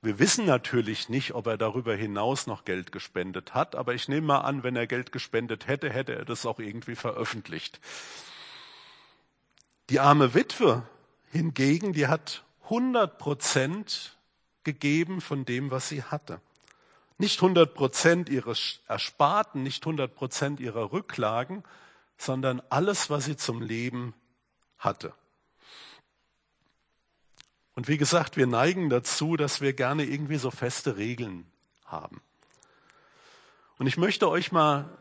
Wir wissen natürlich nicht, ob er darüber hinaus noch Geld gespendet hat, aber ich nehme mal an, wenn er Geld gespendet hätte, hätte er das auch irgendwie veröffentlicht. Die arme Witwe hingegen, die hat 100 Prozent gegeben von dem, was sie hatte. Nicht 100 Prozent ihres Ersparten, nicht 100 Prozent ihrer Rücklagen, sondern alles, was sie zum Leben hatte. Und wie gesagt, wir neigen dazu, dass wir gerne irgendwie so feste Regeln haben. Und ich möchte euch mal,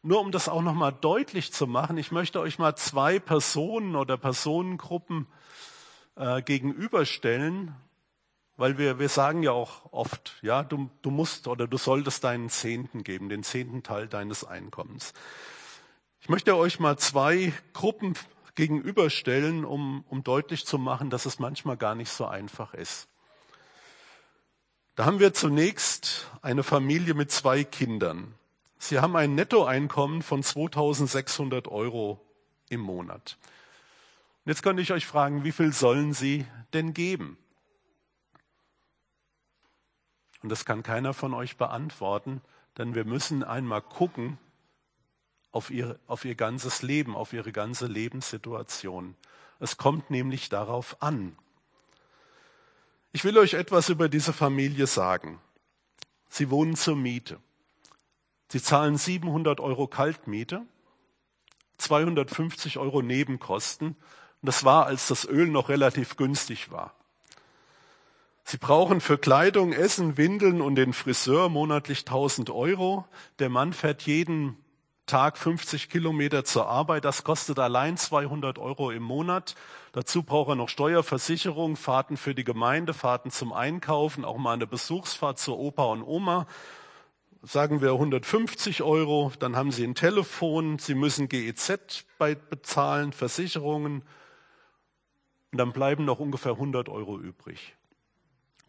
nur um das auch nochmal deutlich zu machen, ich möchte euch mal zwei Personen oder Personengruppen äh, gegenüberstellen, weil wir, wir sagen ja auch oft, ja, du, du musst oder du solltest deinen Zehnten geben, den zehnten Teil deines Einkommens. Ich möchte euch mal zwei Gruppen gegenüberstellen, um, um deutlich zu machen, dass es manchmal gar nicht so einfach ist. Da haben wir zunächst eine Familie mit zwei Kindern. Sie haben ein Nettoeinkommen von 2600 Euro im Monat. Und jetzt könnte ich euch fragen, wie viel sollen Sie denn geben? Und das kann keiner von euch beantworten, denn wir müssen einmal gucken, auf ihr, auf ihr ganzes Leben, auf ihre ganze Lebenssituation. Es kommt nämlich darauf an. Ich will euch etwas über diese Familie sagen. Sie wohnen zur Miete. Sie zahlen 700 Euro Kaltmiete, 250 Euro Nebenkosten. Und das war, als das Öl noch relativ günstig war. Sie brauchen für Kleidung, Essen, Windeln und den Friseur monatlich 1000 Euro. Der Mann fährt jeden Tag 50 Kilometer zur Arbeit. Das kostet allein 200 Euro im Monat. Dazu braucht er noch Steuerversicherung, Fahrten für die Gemeinde, Fahrten zum Einkaufen, auch mal eine Besuchsfahrt zur Opa und Oma. Sagen wir 150 Euro, dann haben Sie ein Telefon, Sie müssen GEZ bezahlen, Versicherungen. Und dann bleiben noch ungefähr 100 Euro übrig.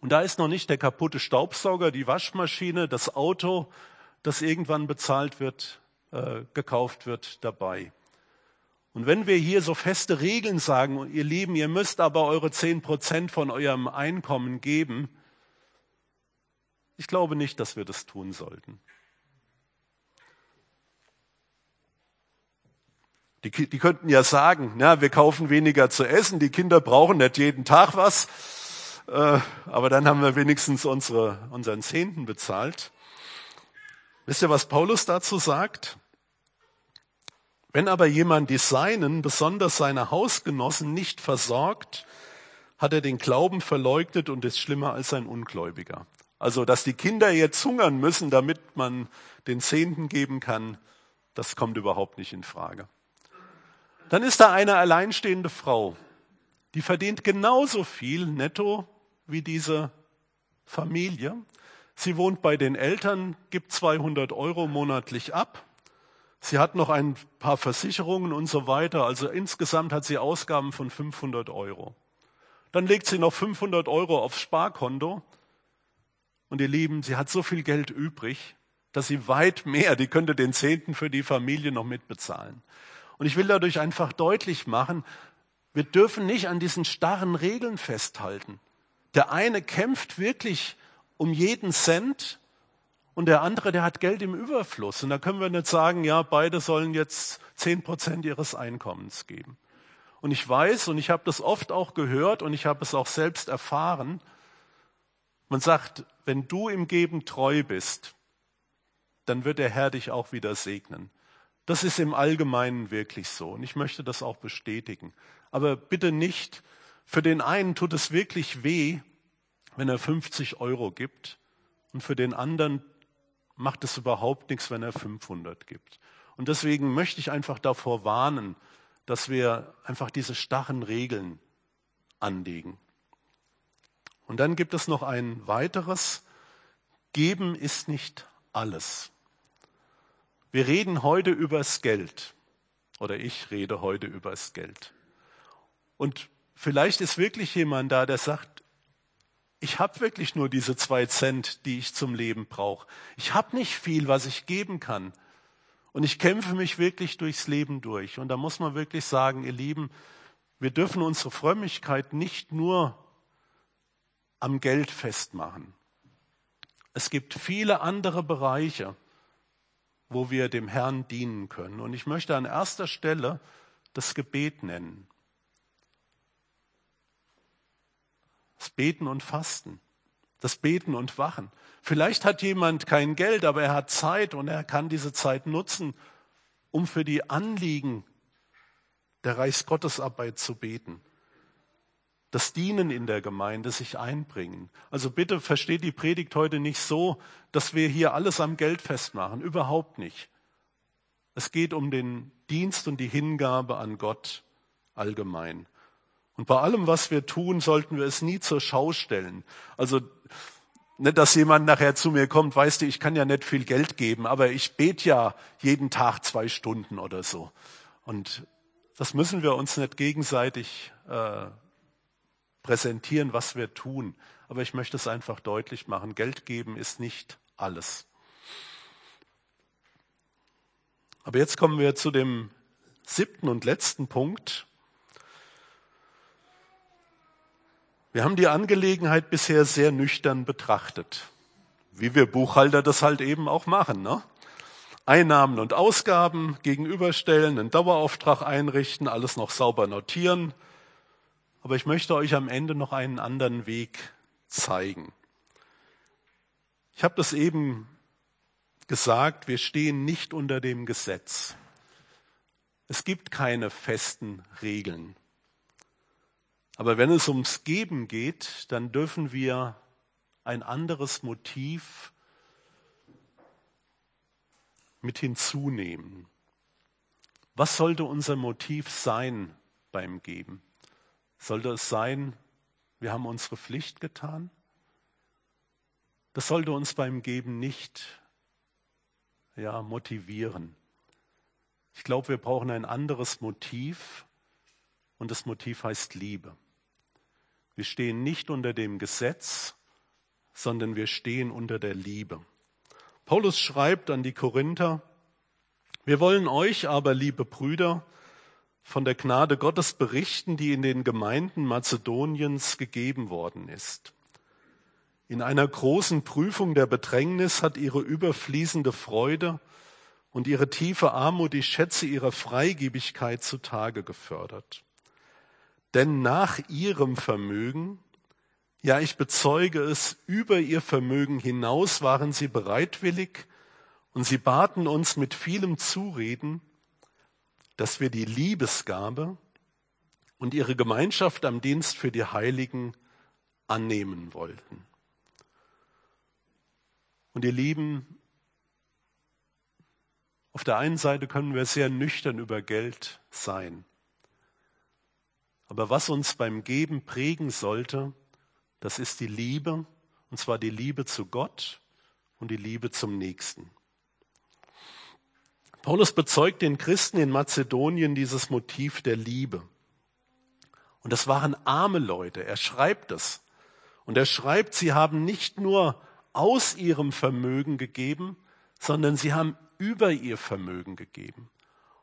Und da ist noch nicht der kaputte Staubsauger, die Waschmaschine, das Auto, das irgendwann bezahlt wird, äh, gekauft wird, dabei. Und wenn wir hier so feste Regeln sagen, ihr Lieben, ihr müsst aber eure zehn Prozent von eurem Einkommen geben, ich glaube nicht, dass wir das tun sollten. Die, die könnten ja sagen, na, wir kaufen weniger zu essen, die Kinder brauchen nicht jeden Tag was, äh, aber dann haben wir wenigstens unsere, unseren Zehnten bezahlt. Wisst ihr, was Paulus dazu sagt? Wenn aber jemand die Seinen, besonders seine Hausgenossen, nicht versorgt, hat er den Glauben verleugnet und ist schlimmer als ein Ungläubiger. Also, dass die Kinder jetzt hungern müssen, damit man den Zehnten geben kann, das kommt überhaupt nicht in Frage. Dann ist da eine alleinstehende Frau, die verdient genauso viel netto wie diese Familie. Sie wohnt bei den Eltern, gibt 200 Euro monatlich ab. Sie hat noch ein paar Versicherungen und so weiter. Also insgesamt hat sie Ausgaben von 500 Euro. Dann legt sie noch 500 Euro aufs Sparkonto. Und ihr Lieben, sie hat so viel Geld übrig, dass sie weit mehr, die könnte den Zehnten für die Familie noch mitbezahlen. Und ich will dadurch einfach deutlich machen, wir dürfen nicht an diesen starren Regeln festhalten. Der eine kämpft wirklich um jeden Cent und der andere, der hat Geld im Überfluss. Und da können wir nicht sagen, ja, beide sollen jetzt zehn Prozent ihres Einkommens geben. Und ich weiß, und ich habe das oft auch gehört und ich habe es auch selbst erfahren, Man sagt, wenn du im Geben treu bist, dann wird der Herr dich auch wieder segnen. Das ist im Allgemeinen wirklich so und ich möchte das auch bestätigen. Aber bitte nicht, für den einen tut es wirklich weh, wenn er 50 Euro gibt und für den anderen macht es überhaupt nichts, wenn er 500 gibt. Und deswegen möchte ich einfach davor warnen, dass wir einfach diese starren Regeln anlegen. Und dann gibt es noch ein weiteres. Geben ist nicht alles. Wir reden heute übers Geld. Oder ich rede heute übers Geld. Und vielleicht ist wirklich jemand da, der sagt, ich habe wirklich nur diese zwei Cent, die ich zum Leben brauche. Ich habe nicht viel, was ich geben kann. Und ich kämpfe mich wirklich durchs Leben durch. Und da muss man wirklich sagen, ihr Lieben, wir dürfen unsere Frömmigkeit nicht nur am Geld festmachen. Es gibt viele andere Bereiche, wo wir dem Herrn dienen können. Und ich möchte an erster Stelle das Gebet nennen. Das Beten und Fasten. Das Beten und Wachen. Vielleicht hat jemand kein Geld, aber er hat Zeit und er kann diese Zeit nutzen, um für die Anliegen der Reichsgottesarbeit zu beten. Das Dienen in der Gemeinde, sich einbringen. Also bitte versteht die Predigt heute nicht so, dass wir hier alles am Geld festmachen. Überhaupt nicht. Es geht um den Dienst und die Hingabe an Gott allgemein. Und bei allem, was wir tun, sollten wir es nie zur Schau stellen. Also nicht, dass jemand nachher zu mir kommt, weißt du, ich kann ja nicht viel Geld geben, aber ich bete ja jeden Tag zwei Stunden oder so. Und das müssen wir uns nicht gegenseitig äh, präsentieren, was wir tun. Aber ich möchte es einfach deutlich machen. Geld geben ist nicht alles. Aber jetzt kommen wir zu dem siebten und letzten Punkt. Wir haben die Angelegenheit bisher sehr nüchtern betrachtet, wie wir Buchhalter das halt eben auch machen. Ne? Einnahmen und Ausgaben gegenüberstellen, einen Dauerauftrag einrichten, alles noch sauber notieren. Aber ich möchte euch am Ende noch einen anderen Weg zeigen. Ich habe das eben gesagt, wir stehen nicht unter dem Gesetz. Es gibt keine festen Regeln. Aber wenn es ums Geben geht, dann dürfen wir ein anderes Motiv mit hinzunehmen. Was sollte unser Motiv sein beim Geben? Sollte es sein, wir haben unsere Pflicht getan? Das sollte uns beim Geben nicht ja, motivieren. Ich glaube, wir brauchen ein anderes Motiv und das Motiv heißt Liebe. Wir stehen nicht unter dem Gesetz, sondern wir stehen unter der Liebe. Paulus schreibt an die Korinther, wir wollen euch aber, liebe Brüder, von der Gnade Gottes berichten, die in den Gemeinden Mazedoniens gegeben worden ist. In einer großen Prüfung der Bedrängnis hat ihre überfließende Freude und ihre tiefe Armut die Schätze ihrer Freigebigkeit zutage gefördert. Denn nach ihrem Vermögen, ja ich bezeuge es, über ihr Vermögen hinaus waren sie bereitwillig und sie baten uns mit vielem Zureden, dass wir die Liebesgabe und ihre Gemeinschaft am Dienst für die Heiligen annehmen wollten. Und ihr Lieben, auf der einen Seite können wir sehr nüchtern über Geld sein. Aber was uns beim Geben prägen sollte, das ist die Liebe, und zwar die Liebe zu Gott und die Liebe zum Nächsten. Paulus bezeugt den Christen in Mazedonien dieses Motiv der Liebe. Und das waren arme Leute. Er schreibt es. Und er schreibt, sie haben nicht nur aus ihrem Vermögen gegeben, sondern sie haben über ihr Vermögen gegeben.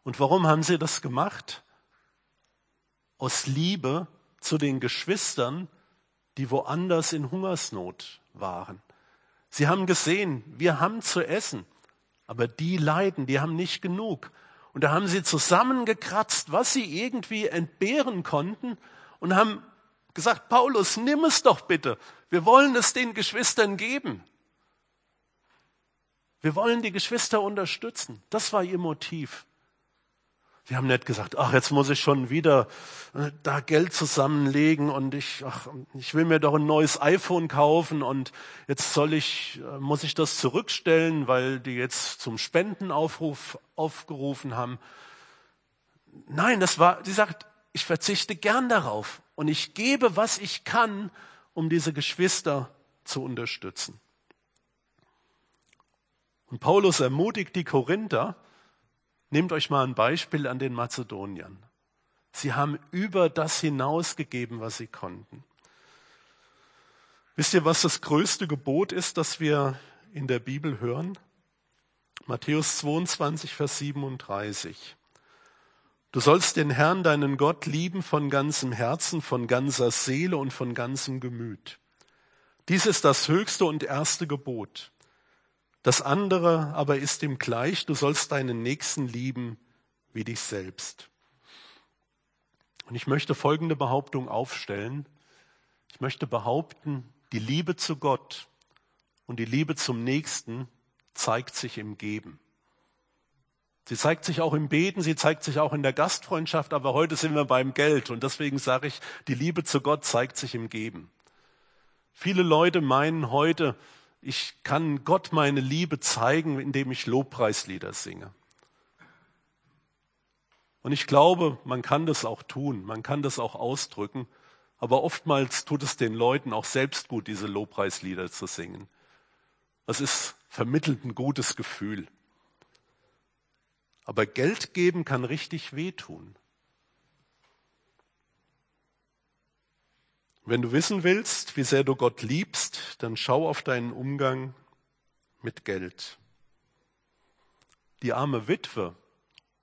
Und warum haben sie das gemacht? Aus Liebe zu den Geschwistern, die woanders in Hungersnot waren. Sie haben gesehen, wir haben zu essen, aber die leiden, die haben nicht genug. Und da haben sie zusammengekratzt, was sie irgendwie entbehren konnten und haben gesagt, Paulus, nimm es doch bitte. Wir wollen es den Geschwistern geben. Wir wollen die Geschwister unterstützen. Das war ihr Motiv. Wir haben nicht gesagt, ach, jetzt muss ich schon wieder äh, da Geld zusammenlegen und ich, ach, ich will mir doch ein neues iPhone kaufen und jetzt soll ich, äh, muss ich das zurückstellen, weil die jetzt zum Spendenaufruf aufgerufen haben. Nein, das war, sie sagt, ich verzichte gern darauf und ich gebe, was ich kann, um diese Geschwister zu unterstützen. Und Paulus ermutigt die Korinther, Nehmt euch mal ein Beispiel an den Mazedoniern. Sie haben über das hinausgegeben, was sie konnten. Wisst ihr, was das größte Gebot ist, das wir in der Bibel hören? Matthäus 22, Vers 37. Du sollst den Herrn, deinen Gott, lieben von ganzem Herzen, von ganzer Seele und von ganzem Gemüt. Dies ist das höchste und erste Gebot. Das andere aber ist ihm gleich, du sollst deinen Nächsten lieben wie dich selbst. Und ich möchte folgende Behauptung aufstellen. Ich möchte behaupten, die Liebe zu Gott und die Liebe zum Nächsten zeigt sich im Geben. Sie zeigt sich auch im Beten, sie zeigt sich auch in der Gastfreundschaft, aber heute sind wir beim Geld und deswegen sage ich, die Liebe zu Gott zeigt sich im Geben. Viele Leute meinen heute, ich kann Gott meine Liebe zeigen, indem ich Lobpreislieder singe. Und ich glaube, man kann das auch tun, man kann das auch ausdrücken, aber oftmals tut es den Leuten auch selbst gut, diese Lobpreislieder zu singen. Das ist vermittelt ein gutes Gefühl. Aber Geld geben kann richtig wehtun. Wenn du wissen willst, wie sehr du Gott liebst, dann schau auf deinen Umgang mit Geld. Die arme Witwe,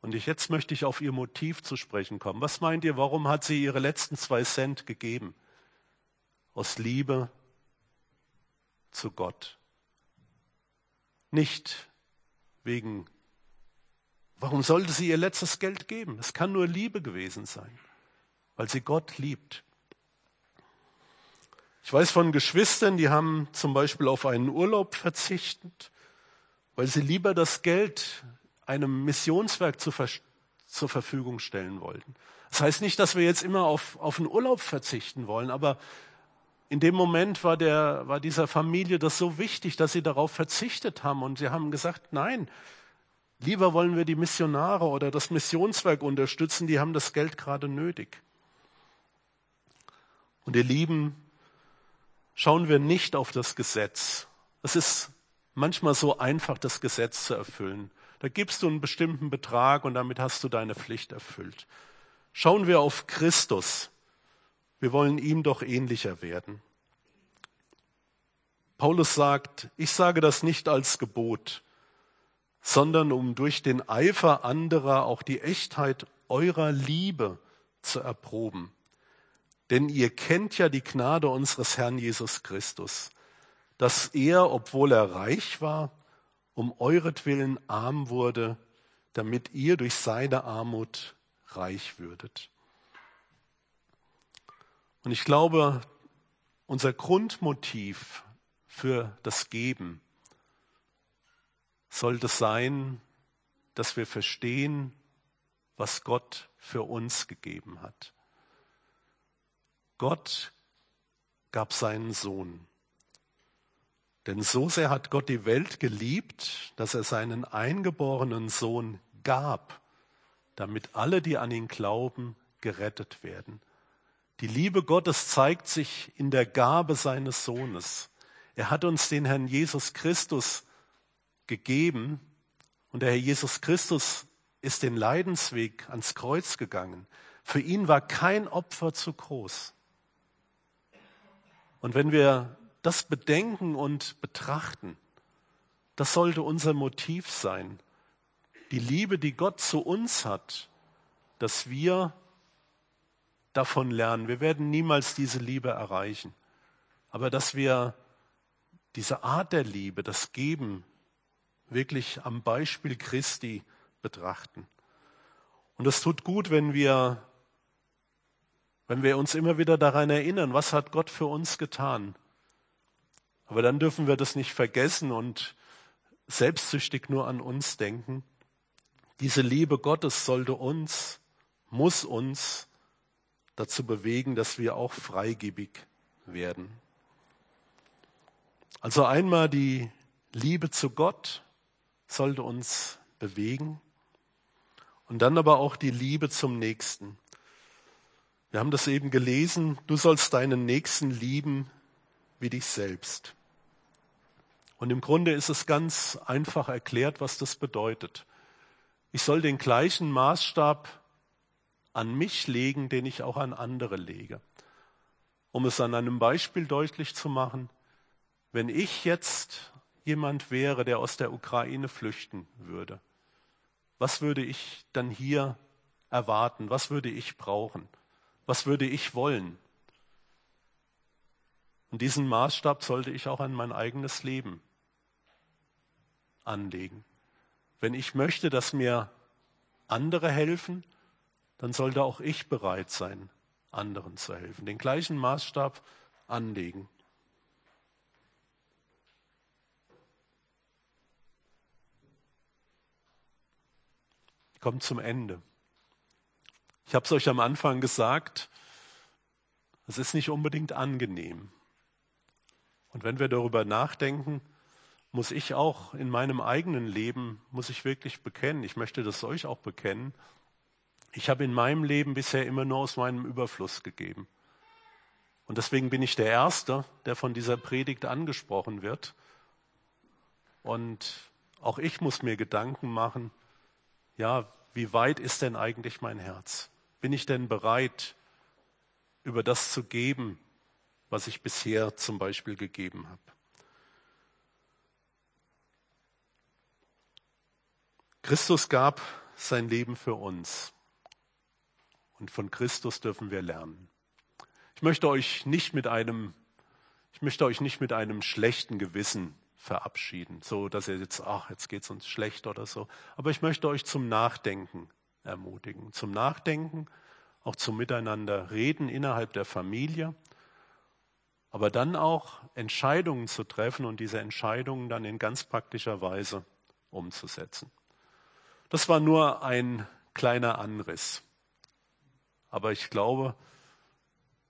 und ich, jetzt möchte ich auf ihr Motiv zu sprechen kommen. Was meint ihr, warum hat sie ihre letzten zwei Cent gegeben? Aus Liebe zu Gott. Nicht wegen, warum sollte sie ihr letztes Geld geben? Es kann nur Liebe gewesen sein, weil sie Gott liebt. Ich weiß von Geschwistern, die haben zum Beispiel auf einen Urlaub verzichtet, weil sie lieber das Geld einem Missionswerk zur, zur Verfügung stellen wollten. Das heißt nicht, dass wir jetzt immer auf, auf einen Urlaub verzichten wollen, aber in dem Moment war, der, war dieser Familie das so wichtig, dass sie darauf verzichtet haben und sie haben gesagt, nein, lieber wollen wir die Missionare oder das Missionswerk unterstützen, die haben das Geld gerade nötig. Und ihr Lieben, schauen wir nicht auf das Gesetz. Es ist manchmal so einfach, das Gesetz zu erfüllen. Da gibst du einen bestimmten Betrag und damit hast du deine Pflicht erfüllt. Schauen wir auf Christus. Wir wollen ihm doch ähnlicher werden. Paulus sagt, ich sage das nicht als Gebot, sondern um durch den Eifer anderer auch die Echtheit eurer Liebe zu erproben. Denn ihr kennt ja die Gnade unseres Herrn Jesus Christus, dass er, obwohl er reich war, um euretwillen arm wurde, damit ihr durch seine Armut reich würdet. Und ich glaube, unser Grundmotiv für das Geben sollte sein, dass wir verstehen, was Gott für uns gegeben hat. Gott gab seinen Sohn. Denn so sehr hat Gott die Welt geliebt, dass er seinen eingeborenen Sohn gab, damit alle, die an ihn glauben, gerettet werden. Die Liebe Gottes zeigt sich in der Gabe seines Sohnes. Er hat uns den Herrn Jesus Christus gegeben und der Herr Jesus Christus ist den Leidensweg ans Kreuz gegangen. Für ihn war kein Opfer zu groß. Und wenn wir das bedenken und betrachten, das sollte unser Motiv sein. Die Liebe, die Gott zu uns hat, dass wir davon lernen. Wir werden niemals diese Liebe erreichen. Aber dass wir diese Art der Liebe, das Geben, wirklich am Beispiel Christi betrachten. Und es tut gut, wenn wir wenn wir uns immer wieder daran erinnern, was hat Gott für uns getan. Aber dann dürfen wir das nicht vergessen und selbstsüchtig nur an uns denken. Diese Liebe Gottes sollte uns, muss uns dazu bewegen, dass wir auch freigebig werden. Also einmal die Liebe zu Gott sollte uns bewegen und dann aber auch die Liebe zum Nächsten. Wir haben das eben gelesen, du sollst deinen Nächsten lieben wie dich selbst. Und im Grunde ist es ganz einfach erklärt, was das bedeutet. Ich soll den gleichen Maßstab an mich legen, den ich auch an andere lege. Um es an einem Beispiel deutlich zu machen, wenn ich jetzt jemand wäre, der aus der Ukraine flüchten würde, was würde ich dann hier erwarten? Was würde ich brauchen? Was würde ich wollen? Und diesen Maßstab sollte ich auch an mein eigenes Leben anlegen. Wenn ich möchte, dass mir andere helfen, dann sollte auch ich bereit sein, anderen zu helfen. Den gleichen Maßstab anlegen. Kommt zum Ende. Ich habe es euch am Anfang gesagt, es ist nicht unbedingt angenehm. Und wenn wir darüber nachdenken, muss ich auch in meinem eigenen Leben, muss ich wirklich bekennen, ich möchte das euch auch bekennen, ich habe in meinem Leben bisher immer nur aus meinem Überfluss gegeben. Und deswegen bin ich der Erste, der von dieser Predigt angesprochen wird. Und auch ich muss mir Gedanken machen, ja, wie weit ist denn eigentlich mein Herz? Bin ich denn bereit, über das zu geben, was ich bisher zum Beispiel gegeben habe? Christus gab sein Leben für uns. Und von Christus dürfen wir lernen. Ich möchte euch nicht mit einem, ich möchte euch nicht mit einem schlechten Gewissen verabschieden, so dass ihr jetzt, ach, jetzt geht's uns schlecht oder so. Aber ich möchte euch zum Nachdenken ermutigen, zum Nachdenken, auch zum Miteinander reden innerhalb der Familie, aber dann auch Entscheidungen zu treffen und diese Entscheidungen dann in ganz praktischer Weise umzusetzen. Das war nur ein kleiner Anriss. Aber ich glaube,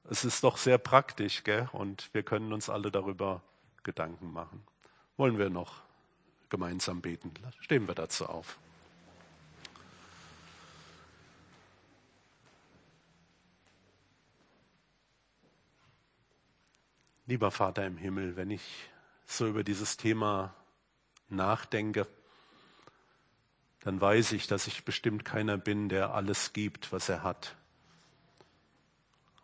es ist doch sehr praktisch, gell? und wir können uns alle darüber Gedanken machen. Wollen wir noch gemeinsam beten? Stehen wir dazu auf. Lieber Vater im Himmel, wenn ich so über dieses Thema nachdenke, dann weiß ich, dass ich bestimmt keiner bin, der alles gibt, was er hat.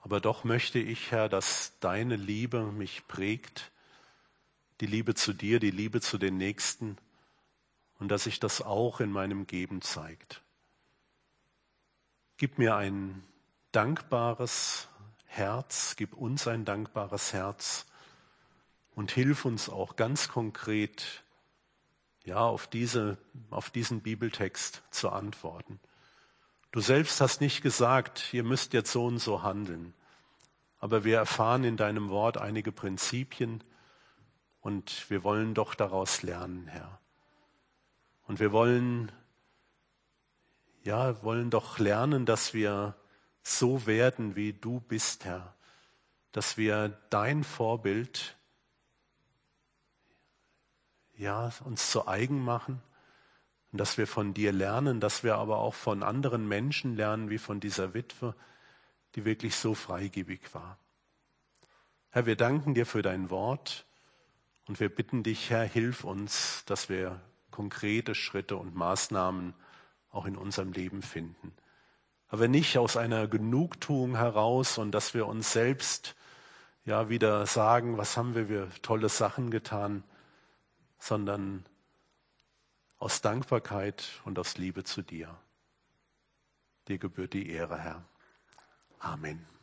Aber doch möchte ich, Herr, dass deine Liebe mich prägt, die Liebe zu dir, die Liebe zu den Nächsten und dass sich das auch in meinem Geben zeigt. Gib mir ein dankbares Herz, gib uns ein dankbares Herz und hilf uns auch ganz konkret, ja, auf, diese, auf diesen Bibeltext zu antworten. Du selbst hast nicht gesagt, ihr müsst jetzt so und so handeln. Aber wir erfahren in deinem Wort einige Prinzipien und wir wollen doch daraus lernen, Herr. Und wir wollen, ja, wollen doch lernen, dass wir so werden, wie du bist, Herr. Dass wir dein Vorbild ja, uns zu eigen machen und dass wir von dir lernen, dass wir aber auch von anderen Menschen lernen, wie von dieser Witwe, die wirklich so freigebig war. Herr, wir danken dir für dein Wort und wir bitten dich, Herr, hilf uns, dass wir konkrete Schritte und Maßnahmen auch in unserem Leben finden. Aber nicht aus einer Genugtuung heraus und dass wir uns selbst ja wieder sagen, was haben wir für tolle Sachen getan, sondern aus Dankbarkeit und aus Liebe zu dir. Dir gebührt die Ehre, Herr. Amen.